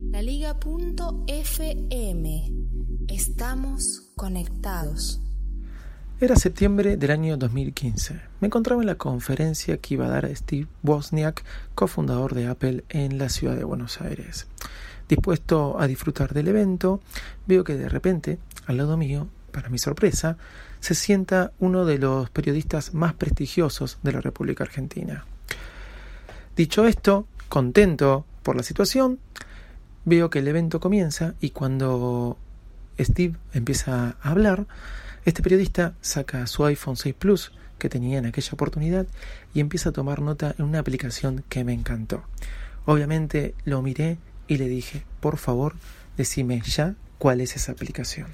La Liga.fm. Estamos conectados. Era septiembre del año 2015. Me encontraba en la conferencia que iba a dar Steve Wozniak, cofundador de Apple en la ciudad de Buenos Aires. Dispuesto a disfrutar del evento, veo que de repente, al lado mío, para mi sorpresa, se sienta uno de los periodistas más prestigiosos de la República Argentina. Dicho esto, contento por la situación, veo que el evento comienza y cuando Steve empieza a hablar, este periodista saca su iPhone 6 Plus que tenía en aquella oportunidad y empieza a tomar nota en una aplicación que me encantó. Obviamente lo miré y le dije, por favor, decime ya cuál es esa aplicación.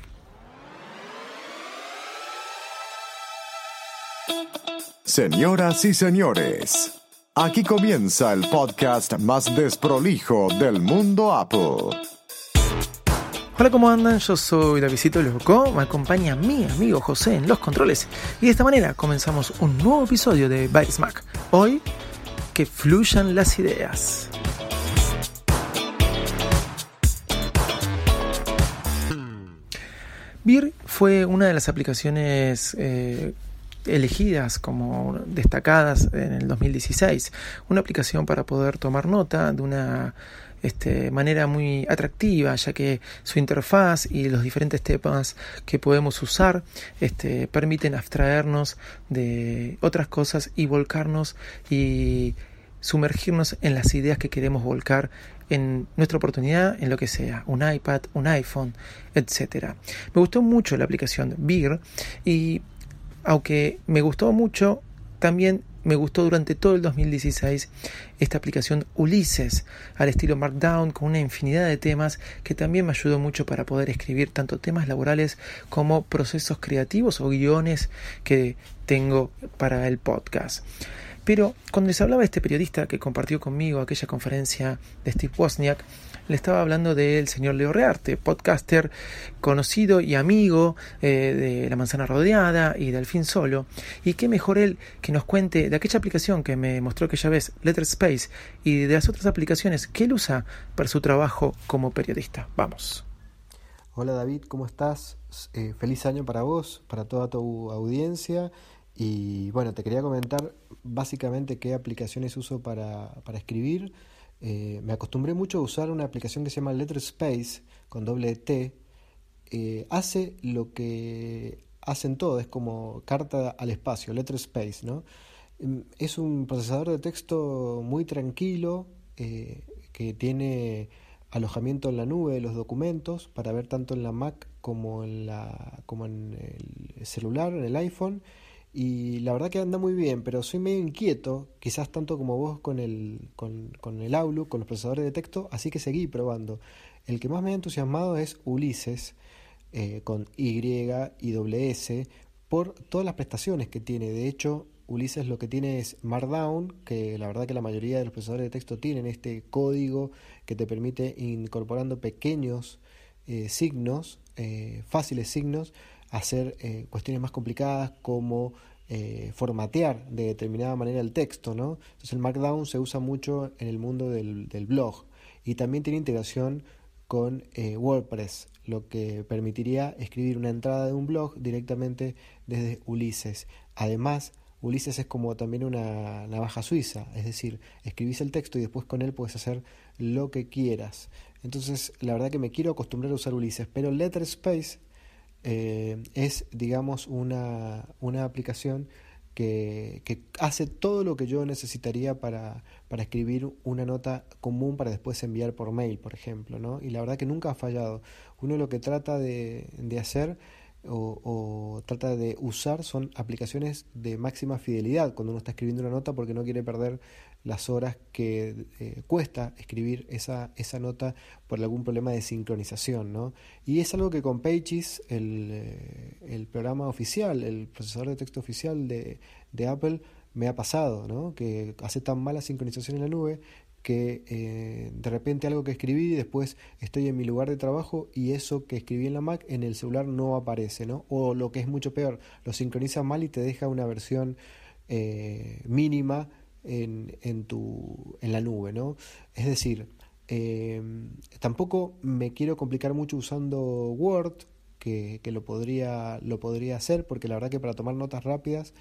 Señoras y señores, aquí comienza el podcast más desprolijo del mundo Apple. Hola, ¿cómo andan? Yo soy Davidito Loco, me acompaña mi amigo José en los controles y de esta manera comenzamos un nuevo episodio de Bytes Mac. Hoy, que fluyan las ideas. Beer fue una de las aplicaciones eh, elegidas como destacadas en el 2016. Una aplicación para poder tomar nota de una este, manera muy atractiva, ya que su interfaz y los diferentes temas que podemos usar este, permiten abstraernos de otras cosas y volcarnos y sumergirnos en las ideas que queremos volcar en nuestra oportunidad, en lo que sea, un iPad, un iPhone, etc. Me gustó mucho la aplicación Beer y aunque me gustó mucho, también me gustó durante todo el 2016 esta aplicación Ulises al estilo Markdown con una infinidad de temas que también me ayudó mucho para poder escribir tanto temas laborales como procesos creativos o guiones que tengo para el podcast. Pero cuando les hablaba este periodista que compartió conmigo aquella conferencia de Steve Wozniak, le estaba hablando del señor Leo Rearte, podcaster conocido y amigo eh, de La Manzana Rodeada y de Al Fin Solo. Y qué mejor él que nos cuente de aquella aplicación que me mostró aquella vez, Letter Space, y de las otras aplicaciones que él usa para su trabajo como periodista. Vamos. Hola David, ¿cómo estás? Eh, feliz año para vos, para toda tu audiencia. Y bueno, te quería comentar básicamente qué aplicaciones uso para, para escribir. Eh, me acostumbré mucho a usar una aplicación que se llama Letter Space con doble T. Eh, hace lo que hacen todo, es como carta al espacio, Letter Space, ¿no? Mm, es un procesador de texto muy tranquilo eh, que tiene alojamiento en la nube de los documentos para ver tanto en la Mac como en, la, como en el celular, en el iPhone y la verdad que anda muy bien, pero soy medio inquieto, quizás tanto como vos con el, con, con el Outlook, con los procesadores de texto, así que seguí probando. El que más me ha entusiasmado es Ulises, eh, con Y y S, por todas las prestaciones que tiene. De hecho, Ulises lo que tiene es Markdown, que la verdad que la mayoría de los procesadores de texto tienen este código que te permite incorporando pequeños eh, signos, eh, fáciles signos, hacer eh, cuestiones más complicadas como eh, formatear de determinada manera el texto, ¿no? Entonces el Markdown se usa mucho en el mundo del, blog y también tiene integración con eh, WordPress, lo que permitiría escribir una entrada de un blog directamente desde Ulises. Además, Ulises es como también una navaja suiza, es decir, escribís el texto y después con él puedes hacer lo que quieras. Entonces, la verdad que me quiero acostumbrar a usar Ulises, pero Letterspace eh, es, digamos, una, una aplicación que, que, hace todo lo que yo necesitaría para, para, escribir una nota común para después enviar por mail, por ejemplo, ¿no? Y la verdad que nunca ha fallado. Uno lo que trata de, de hacer o, o, trata de usar son aplicaciones de máxima fidelidad cuando uno está escribiendo una nota porque no quiere perder las horas que eh, cuesta escribir esa, esa nota por algún problema de sincronización. ¿no? Y es algo que con Pages, el, eh, el programa oficial, el procesador de texto oficial de, de Apple, me ha pasado, ¿no? que hace tan mala sincronización en la nube que eh, de repente algo que escribí y después estoy en mi lugar de trabajo y eso que escribí en la Mac en el celular no aparece, ¿no? O lo que es mucho peor, lo sincroniza mal y te deja una versión eh, mínima en, en, tu, en la nube, ¿no? Es decir, eh, tampoco me quiero complicar mucho usando Word, que, que, lo, podría, lo podría hacer, porque la verdad que para tomar notas rápidas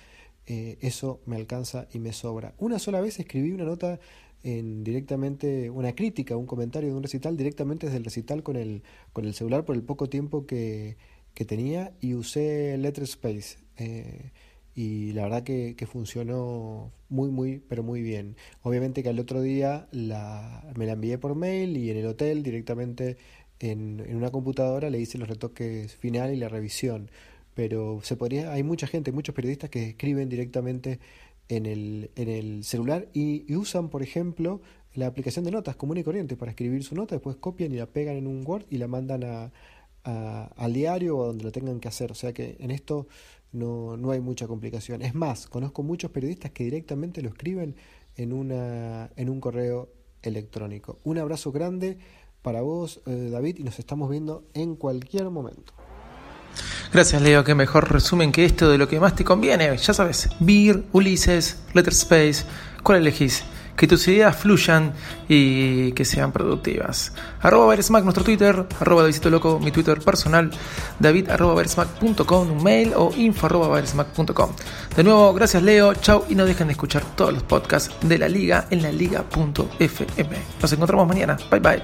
eso me alcanza y me sobra. Una sola vez escribí una nota en directamente una crítica, un comentario de un recital directamente desde el recital con el, con el celular por el poco tiempo que, que tenía y usé Letterspace. Eh, y la verdad que, que, funcionó muy, muy, pero muy bien. Obviamente que al otro día la, me la envié por mail y en el hotel directamente en, en una computadora le hice los retoques final y la revisión. Pero se podría, hay mucha gente, muchos periodistas que escriben directamente en el, en el celular y, usan, por ejemplo, la aplicación de notas común y corriente para escribir su nota, después copian y la pegan en un Word y la mandan a, al diario o a donde lo tengan que hacer. O sea que en esto no, no hay mucha complicación. Es más, conozco muchos periodistas que directamente lo escriben en, una, en un correo electrónico. Un abrazo grande para vos, eh, David, y nos estamos viendo en cualquier momento. Gracias, Leo. Qué mejor resumen que esto de lo que más te conviene. Ya sabes, Beer, Ulises, Letterspace. ¿Cuál elegís? Que tus ideas fluyan y que sean productivas. Arroba Baresmack, nuestro Twitter. Arroba Davidito Loco, mi Twitter personal. David arroba un mail o info arroba De nuevo, gracias Leo. Chau y no dejen de escuchar todos los podcasts de la liga en la liga.fm. Nos encontramos mañana. Bye bye.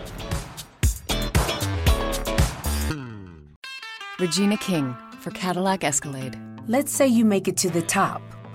Regina King for Cadillac Escalade. Let's say you make it to the top.